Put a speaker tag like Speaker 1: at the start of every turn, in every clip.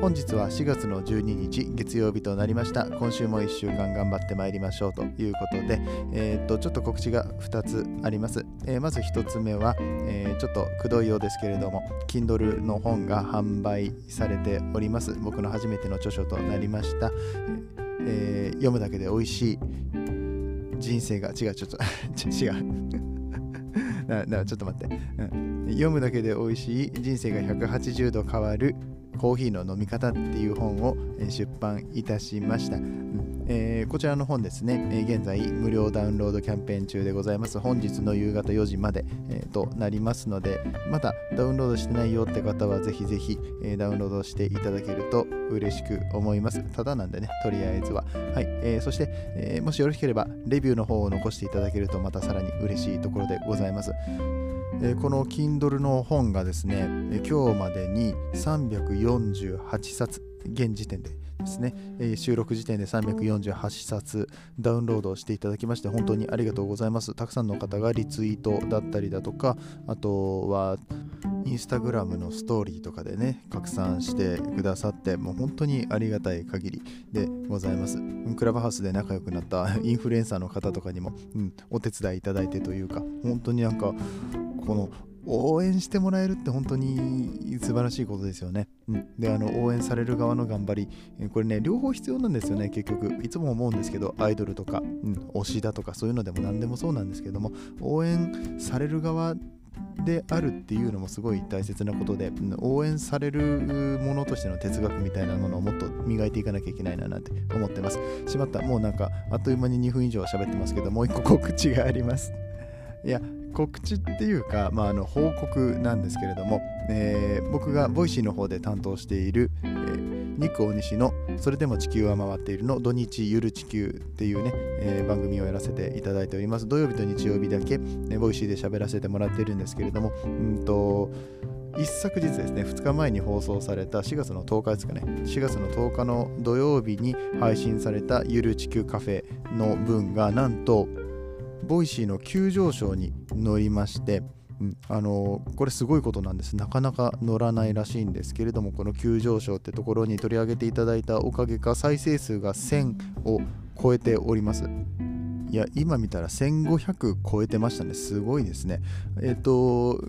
Speaker 1: 本日は4月の12日月曜日となりました。今週も1週間頑張ってまいりましょうということで、えー、っとちょっと告知が2つあります、えー、まず1つ目は、えー、ちょっとくどいようですけれども Kindle の本が販売されております。僕の初めての著書となりました、え読むだけで美味しい。人生が違うちょっと 違う。ななちょっと待って、うん、読むだけで美味しい。人生が180度変わる。コーヒーの飲み方っていう本を出版いたしました。うんえー、こちらの本ですね、現在無料ダウンロードキャンペーン中でございます。本日の夕方4時まで、えー、となりますので、まだダウンロードしてないよって方はぜひぜひ、え、ダウンロードしていただけると嬉しく思います。ただなんでね、とりあえずは。はい、えー、そして、え、もしよろしければ、レビューの方を残していただけるとまたさらに嬉しいところでございます。え、この Kindle の本がですね、えー、今日までに348冊、現時点でですね、え、収録時点で348冊ダウンロードしていただきまして本当にありがとうございます。たくさんの方がリツイートだったりだとか、あとはインスタグラムのストーリーとかでね、拡散してくださって、もう本当にありがたい限りでございます。クラブハウスで仲良くなったインフルエンサーの方とかにも、うん、お手伝いいただいてというか、本当になんかこの応援してもらえるって本当に素晴らしいことですよね。うん、で、あの応援される側の頑張り、これね、両方必要なんですよね、結局。いつも思うんですけど、アイドルとか、うん、推しだとか、そういうのでも何でもそうなんですけども、応援される側であるっていうのもすごい大切なことで応援されるものとしての哲学みたいなものをもっと磨いていかなきゃいけないななんて思ってます。しまった。もうなんかあっという間に2分以上喋ってますけどもう一個告知があります。いや告知っていうか、まあ、あの報告なんですけれども、えー、僕がボイシーの方で担当している、えー、ニック大西の「それでも地球は回っている」の「土日ゆる地球」っていうね、えー、番組をやらせていただいております。土曜日と日曜日だけ、ね、ボイシーで喋らせてもらっているんですけれどもうんと一昨日ですね、2日前に放送された4月の10日ですかね、4月の10日の土曜日に配信されたゆる地球カフェの分がなんとボイシーの急上昇に乗りまして、うん、あのこれすごいことなんです。なかなか乗らないらしいんですけれども、この急上昇ってところに取り上げていただいたおかげか、再生数が1000を超えております。いや、今見たら1500超えてましたね。すごいですね。えっ、ー、と、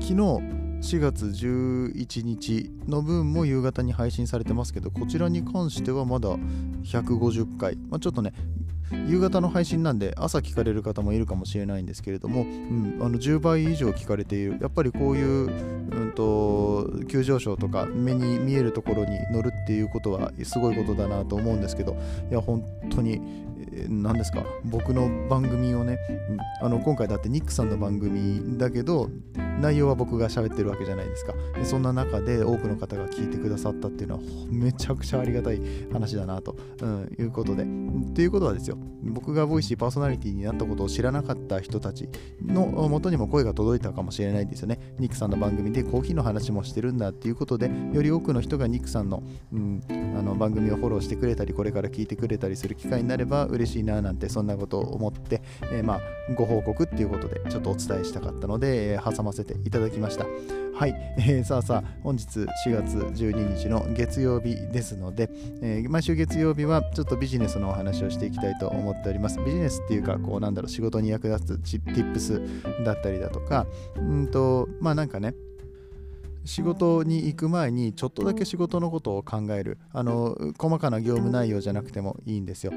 Speaker 1: 昨日、4月11日の分も夕方に配信されてますけど、こちらに関してはまだ150回。まあ、ちょっとね、夕方の配信なんで朝聞かれる方もいるかもしれないんですけれども、うん、あの10倍以上聞かれている。やっぱりこういう、うんと、急上昇とか目に見えるところに乗るっていうことはすごいことだなと思うんですけどいや本当に何ですか？僕の番組をね、あの今回だってニックさんの番組だけど内容は僕が喋ってるわけじゃないですか。そんな中で多くの方が聞いてくださったっていうのはめちゃくちゃありがたい話だなと、うん、いうことで。ということはですよ。僕がボイシーパーソナリティになったことを知らなかった人たちのもとにも声が届いたかもしれないんですよね。ニックさんの番組でコーヒーの話もしてるんだっていうことでより多くの人がニックさんの,、うん、あの番組をフォローしてくれたりこれから聞いてくれたりする機会になれば嬉しい。嬉しいななんてそんなことを思って、えー、まあご報告っていうことでちょっとお伝えしたかったので、えー、挟ませていただきました。はい、えー、さあさあ、本日4月12日の月曜日ですので、えー、毎週月曜日はちょっとビジネスのお話をしていきたいと思っております。ビジネスっていうか、こうなんだろう、仕事に役立つチップスだったりだとか、うんと、まあなんかね、仕事に行く前にちょっとだけ仕事のことを考える。あの細かな業務内容じゃなくてもいいんですよ、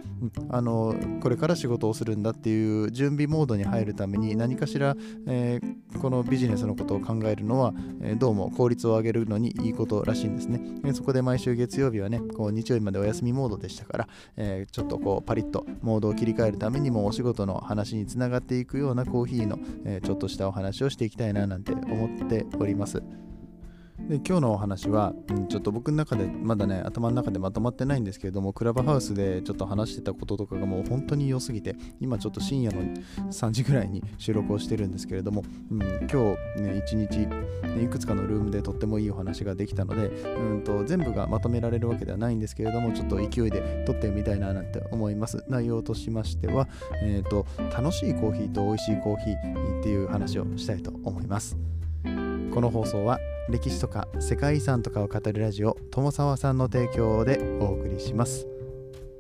Speaker 1: あのこれから仕事をするんだっていう準備モードに入るために何かしら、えー、このビジネスのことを考えるのは、えー、どうも効率を上げるのにいいことらしいんですね。そこで毎週月曜日はねこう日曜日までお休みモードでしたから、えー、ちょっとこうパリッとモードを切り替えるためにもお仕事の話につながっていくようなコーヒーの、えちょっとしたお話をしていきたいななんて思っております。で今日のお話は、うん、ちょっと僕の中でまだね頭の中でまとまってないんですけれどもクラブハウスでちょっと話してたこととかがもう本当に良すぎて今ちょっと深夜の3時ぐらいに収録をしてるんですけれども、うん、今日ね一日いくつかのルームでとってもいいお話ができたので、うんと全部がまとめられるわけではないんですけれどもちょっと勢いで撮ってみたいななんて思います。内容としましては、えーと楽しいコーヒーと美味しいコーヒーっていう話をしたいと思います。この放送は歴史とか世界遺産とかを語るラジオ友沢さんの提供でお送りします、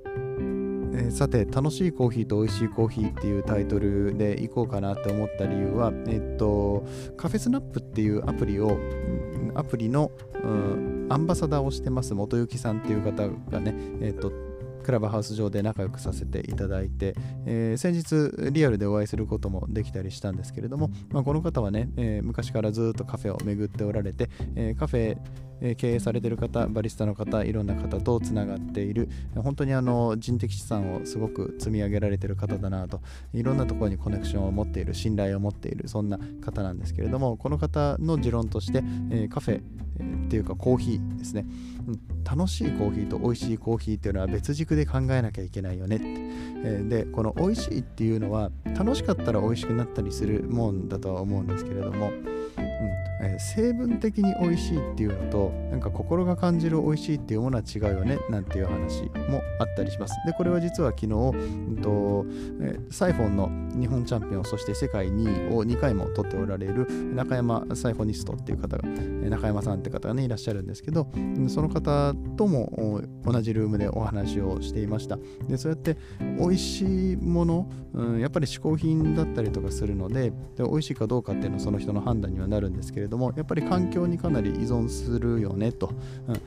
Speaker 1: えー、さて楽しいコーヒーと美味しいコーヒーっていうタイトルでいこうかなって思った理由はえっとカフェスナップっていうアプリをアプリの、うん、アンバサダーをしてます元幸さんっていう方がねえっとクラブハウス上で仲良くさせていただいて、えー、先日リアルでお会いすることもできたりしたんですけれども、まあ、この方はね、えー、昔からずっとカフェを巡っておられて、えー、カフェ経営されてる方、バリスタの方、いろんな方とつながっている、本当にあの人的資産をすごく積み上げられてる方だなと、いろんなところにコネクションを持っている、信頼を持っている、そんな方なんですけれども、この方の持論として、えカフェ、っていうかコーヒーですね、楽しいコーヒーと美味しいコーヒーっていうのは別軸で考えなきゃいけないよね。って、えでこの美味しいっていうのは楽しかったら美味しくなったりするもんだとは思うんですけれどもうん。えー、成分的に美味しいっていうのとなんか心が感じる美味しいっていうものは違うよねなんていう話もあったりします。でこれは実は昨日、うんとえー、サイフォンの日本チャンピオンそして世界2位を2回も取っておられる中山サイフォニストっていう方が中山さんって方がねいらっしゃるんですけどその方とも同じルームでお話をしていました。でそうやって美味しいもの、うん、やっぱり嗜好品だったりとかするのでで美味しいかどうかっていうのはその人の判断にはなるんですけれどもやっぱり環境にかなり依存するよねと、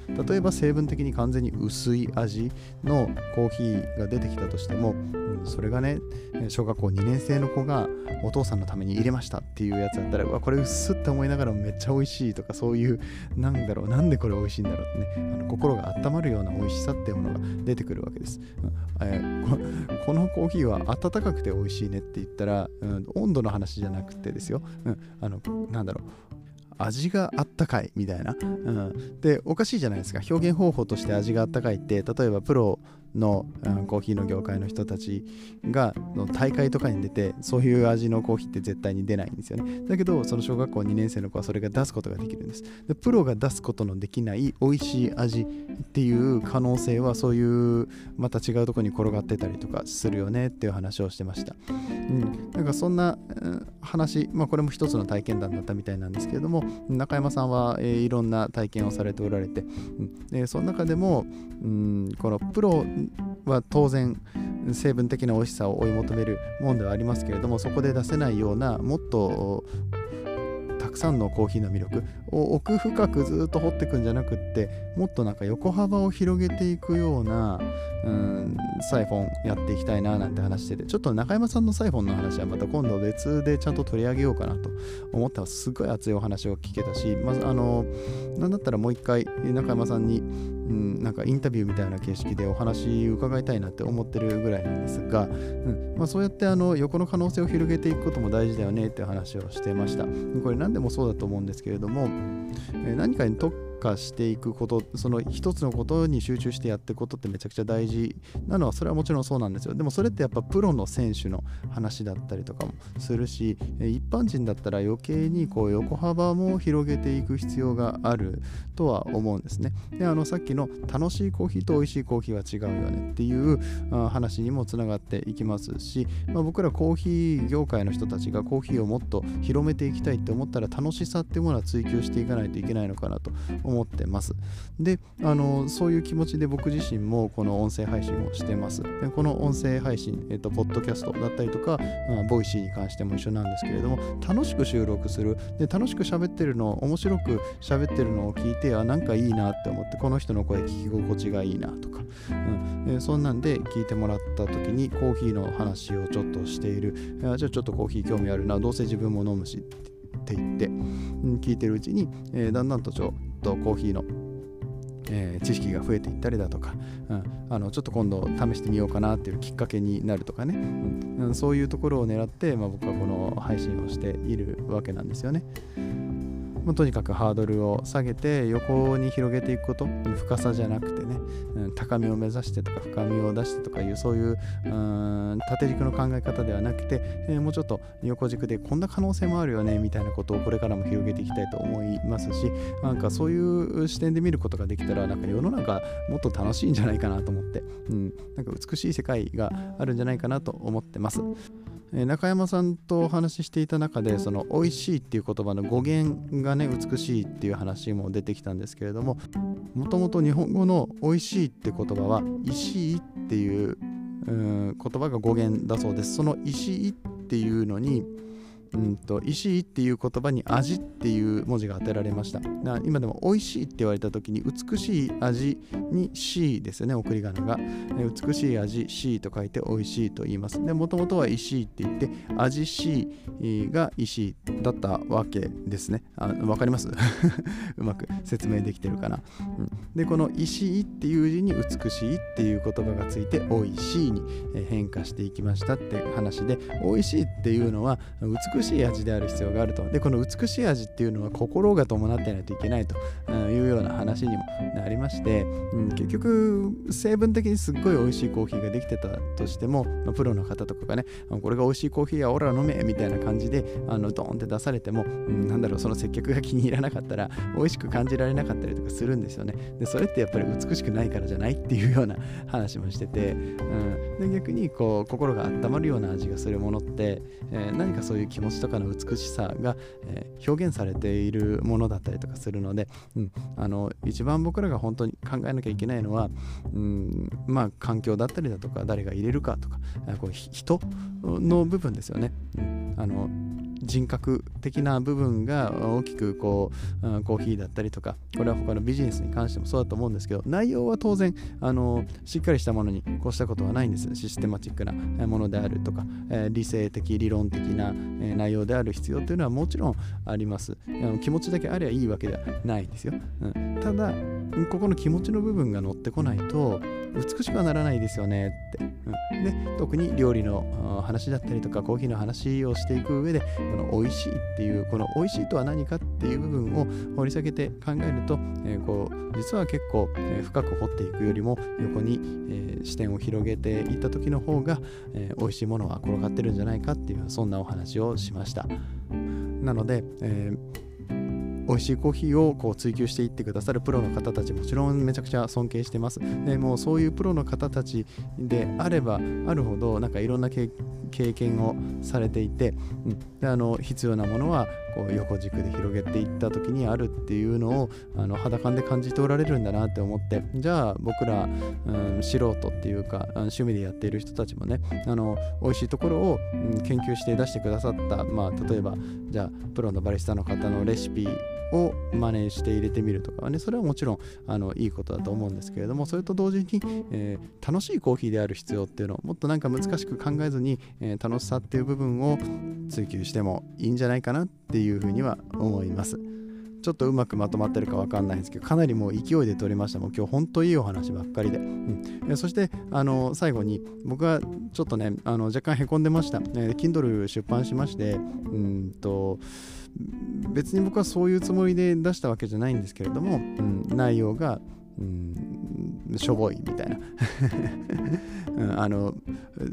Speaker 1: うん、例えば成分的に完全に薄い味のコーヒーが出てきたとしても、それがね小学校2年生の子がお父さんのために入れましたっていうやつだったらうわこれ薄っすって思いながらめっちゃ美味しいとかそういうなんだろうなんでこれ美味しいんだろうってねあの心が温まるような美味しさっていうものが出てくるわけです、えー、このコーヒーは温かくて美味しいねって言ったら、うん、温度の話じゃなくてですよ、うん、あのなんだろう。味があったかいみたいな、うん、でおかしいじゃないですか。表現方法として味があったかいって例えばプロの、うん、コーヒーの業界の人たちが大会とかに出てそういう味のコーヒーって絶対に出ないんですよね。だけどその小学校2年生の子はそれが出すことができるんです。でプロが出すことのできない美味しい味っていう可能性はそういうまた違うとこに転がってたりとかするよねっていう話をしてました、うん、なんかそんな、うん、話まあこれも一つの体験談だったみたいなんですけれども中山さんは、えー、いろんな体験をされておられて、うん、でその中でも、うん、このプロは当然成分的な美味しさを追い求めるもんではありますけれどもそこで出せないようなもっとたくさんのコーヒーの魅力を奥深くずっと掘っていくんじゃなくってもっとなんか横幅を広げていくようなうんサイフォンやっていきたいななんて話しててちょっと中山さんのサイフォンの話はまた今度別でちゃんと取り上げようかなと思ったらすごい熱いお話を聞けたしまずあのなんだったらもう一回中山さんにうん、なんかインタビューみたいな形式でお話伺いたいなって思ってるぐらいなんですが、うんまあ、そうやってあの横の可能性を広げていくことも大事だよねって話をしてました。これ何でもそうだと思うんですけれども、え何かに特化していくことその一つのことに集中してやっていくことってめちゃくちゃ大事なのはそれはもちろんそうなんですよ。でもそれってやっぱプロの選手の話だったりとかもするし一般人だったら余計にこう横幅も広げていく必要があるとは思うんですねであのさっきの楽しいコーヒーと美味しいコーヒーは違うよねっていう話にもつながっていきますし、まあ、僕らコーヒー業界の人たちがコーヒーをもっと広めていきたいって思ったら楽しさっていうものは追求していかないといけないのかなと思ってます。で、あのそういう気持ちで僕自身もこの音声配信をしてます。でこの音声配信、えっと、ポッドキャストだったりとか、まあ、ボイシーに関しても一緒なんですけれども、楽しく収録する。で、楽しく喋ってるの、面白く喋ってるのを聞いて、あ、なんかいいなって思って、この人の声聞き心地がいいなとか、うん、そんなんで聞いてもらった時にコーヒーの話をちょっとしている。あじゃあちょっとコーヒー興味あるな、どうせ自分も飲むしって言って、うん、聞いてるうちに、えー、だんだんとちょっとコーヒーの、えー、知識が増えていったりだとか、うん、あのちょっと今度試してみようかなっていうきっかけになるとかね、うん、そういうところを狙って、まあ、僕はこの配信をしているわけなんですよね。まあ、とにかくハードルを下げて横に広げていくこと。深さじゃなくてね、うん、高みを目指してとか深みを出してとかいうそういううん縦軸の考え方ではなくて、えー、もうちょっと横軸でこんな可能性もあるよねみたいなことをこれからも広げていきたいと思いますしなんかそういう視点で見ることができたらなんか世の中もっと楽しいんじゃないかなと思って、うん、なんか美しい世界があるんじゃないかなと思ってます。え中山さんとお話ししていた中でその美味しいっていう言葉の語源がね美しいっていう話も出てきたんですけれどももともと日本語の美味しいって言葉は石井っていう言葉が語源だそうです。その石井っていうのにうんと、石井っていう言葉に味っていう文字が当てられました。今でも美味しいって言われた時に美しい味に C ですよね、送り仮名が。美しい味 C と書いて美味しいと言います。で、もともとは石井って言って、味 C が石井だったわけですね。わかります？うまく説明できてるかな？うん、で、この石井っていう字に美しいっていう言葉がついて、美味しいに変化していきましたって話で、美味しいっていうのは美しいしい味である必要があると。で、この美しい味っていうのは心が伴ってないといけないというような話にもなりまして、うん、結局、成分的にすっごい美味しいコーヒーができてたとしても、ま、プロの方とかがね、これが美味しいコーヒーやオラ飲めみたいな感じで、あのドーンって出されても、うん、なんだろう、その接客が気に入らなかったら、美味しく感じられなかったりとかするんですよね。で、それってやっぱり美しくないからじゃないっていうような話もしてて、うん、で逆にこう心が温まるような味がするものって、えー、何かそういう気持ちとかの美しさが、えー、表現されているものだったりとかするので、うん、あの一番僕らが本当に考えなきゃいけないのは、うん、まあ環境だったりだとか誰が入れるかとかこう人の部分ですよね。うん、あの人格的な部分が大きくこうコーヒーだったりとかこれは他のビジネスに関してもそうだと思うんですけど内容は当然あのしっかりしたものにこうしたことはないんですシステマチックなものであるとか、え理性的理論的な、内容である必要というのはもちろんあります。気持ちだけあればいいわけではないですよ、うん、ただここの気持ちの部分が乗ってこないと美しくはならないですよねって、うん、で特に料理の話だったりとかコーヒーの話をしていく上でこの美味しいっていうこの美味しいとは何かっていう部分を掘り下げて考えると、えー、こう実は結構、え、深く掘っていくよりも横に、え、視点を広げていった時の方が、えー、美味しいものは転がってるんじゃないかっていうそんなお話をしました。なので、えー美味しいコーヒーをこう追求していってくださるプロの方たちもちろんめちゃくちゃ尊敬してます。でもうそういうプロの方たちであればあるほどなんかいろんな経験をされていて、うん、であの必要なものはこう横軸で広げていった時にあるっていうのをあの肌感で感じておられるんだなって思って。じゃあ僕ら、うん、素人っていうか趣味でやっている人たちもねあの美味しいところを、うん、研究して出してくださった、まあ、例えばじゃあプロのバリスタの方のレシピを真似して入れてみるとかはねそれはもちろんあのいいことだと思うんですけれどもそれと同時に、えー、楽しいコーヒーである必要っていうのをもっとなんか難しく考えずに、えー、楽しさっていう部分を追求してもいいんじゃないかなっていうふうには思います。ちょっとうまくまとまってるかわかんないんですけど、かなりもう勢いで撮れました。もう今日本当いいお話ばっかりで。うん、そして、あの、最後に、僕はちょっとね、あの若干へこんでました。えー、Kindle 出版しまして、うんと、別に僕はそういうつもりで出したわけじゃないんですけれども、うん、内容が、うん、しょぼいみたいな。うん、あの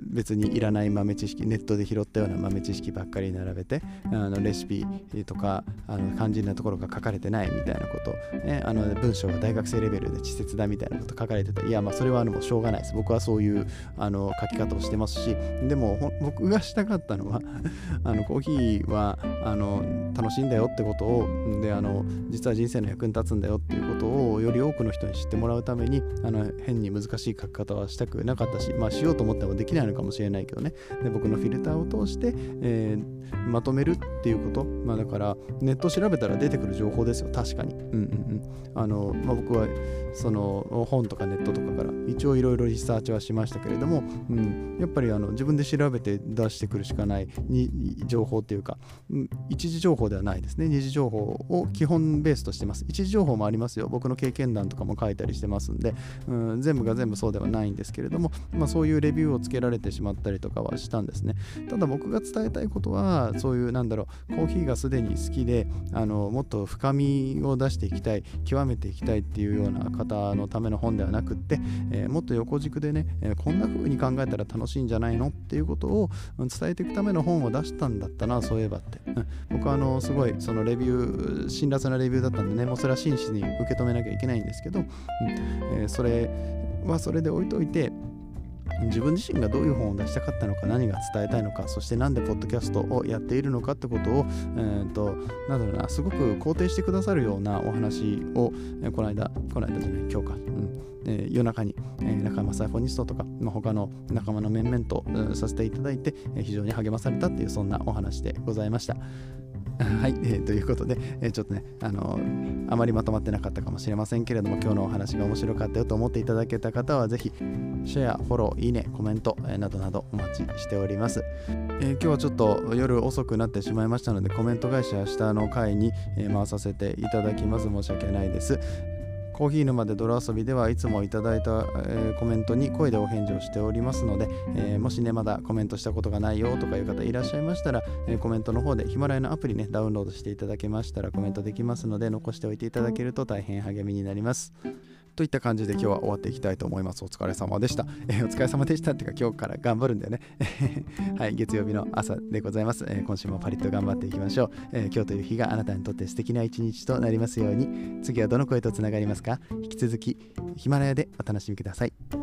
Speaker 1: 別にいらない豆知識ネットで拾ったような豆知識ばっかり並べてあのレシピとかあの肝心なところが書かれてないみたいなこと、ね、あの文章が大学生レベルで稚拙だみたいなこと書かれてていやまあそれはあのもうしょうがないです。僕はそういうあの書き方をしてますしでも僕がしたかったのは あのコーヒーはあの楽しいんだよってことをであの実は人生の役に立つんだよっていうことをより多くの人に知ってもらうためにあの変に難しい書き方はしたくなかったしまあしようと思ってもできないのかもしれないけどね。で僕のフィルターを通して、えー、まとめるっていうこと。まあだからネット調べたら出てくる情報ですよ。確かに。うんうんうん。あの、まあ、僕はその本とかネットとかから一応いろいろリサーチはしましたけれども、うん、やっぱりあの自分で調べて出してくるしかないに情報っていうか、うん、一時情報ではないですね。二次情報を基本ベースとしてます。一時情報もありますよ。僕の経験談とかも書いたりしてますんで
Speaker 2: うん、全部が全部そうではないんですけれども、まあ、そういうレビューをつけられてしまったりとかはしたんですね。ただ僕が伝えたいことはそういうなんだろうコーヒーがすでに好きであのもっと深みを出していきたい極めていきたいっていうような方のための本ではなくって、えー、もっと横軸でね、えー、こんな風に考えたら楽しいんじゃないのっていうことを伝えていくための本を出したんだったなそういえばって、うん、僕はあのすごいそのレビュー辛辣なレビューだったんでねもうそれは真摯に受け止めなきゃいけないんですけど、うん。えー、それはそれで置いといて自分自身がどういう本を出したかったのか何が伝えたいのかそして何でポッドキャストをやっているのかってことを、えーと、なんだろうなすごく肯定してくださるようなお話を、えー、この間この間じゃない今日か、うん。えー、夜中に、えー、仲間サイフォニストとか、まあ、他の仲間の面々と、させていただいて、えー、非常に励まされたっていうそんなお話でございました。はい、えー、ということで、えー、ちょっとね、あのー、あまりまとまってなかったかもしれませんけれども、今日のお話が面白かったよと思っていただけた方は、ぜひ、シェア、フォロー、いいね、コメント、えー、などなどお待ちしております、え今日はちょっと夜遅くなってしまいましたので、コメント返しは下の回に、え回させていただきます。申し訳ないです。コーヒー沼で泥遊びではいつもいただいた、えー、コメントに声でお返事をしておりますので、えー、もしねまだコメントしたことがないよとかいう方いらっしゃいましたら、えー、コメントの方でヒマラヤのアプリねダウンロードしていただけましたらコメントできますので残しておいていただけると大変励みになります。といった感じで今日は終わっていきたいと思います。お疲れ様でした。えー、お疲れ様でしたっていうか今日から頑張るんだよね。はい、月曜日の朝でございます、えー、今週もパリッと頑張っていきましょう、えー、今日という日があなたにとって素敵な一日となりますように。次はどの声とつながりますか？引き続きヒマラヤでお楽しみください。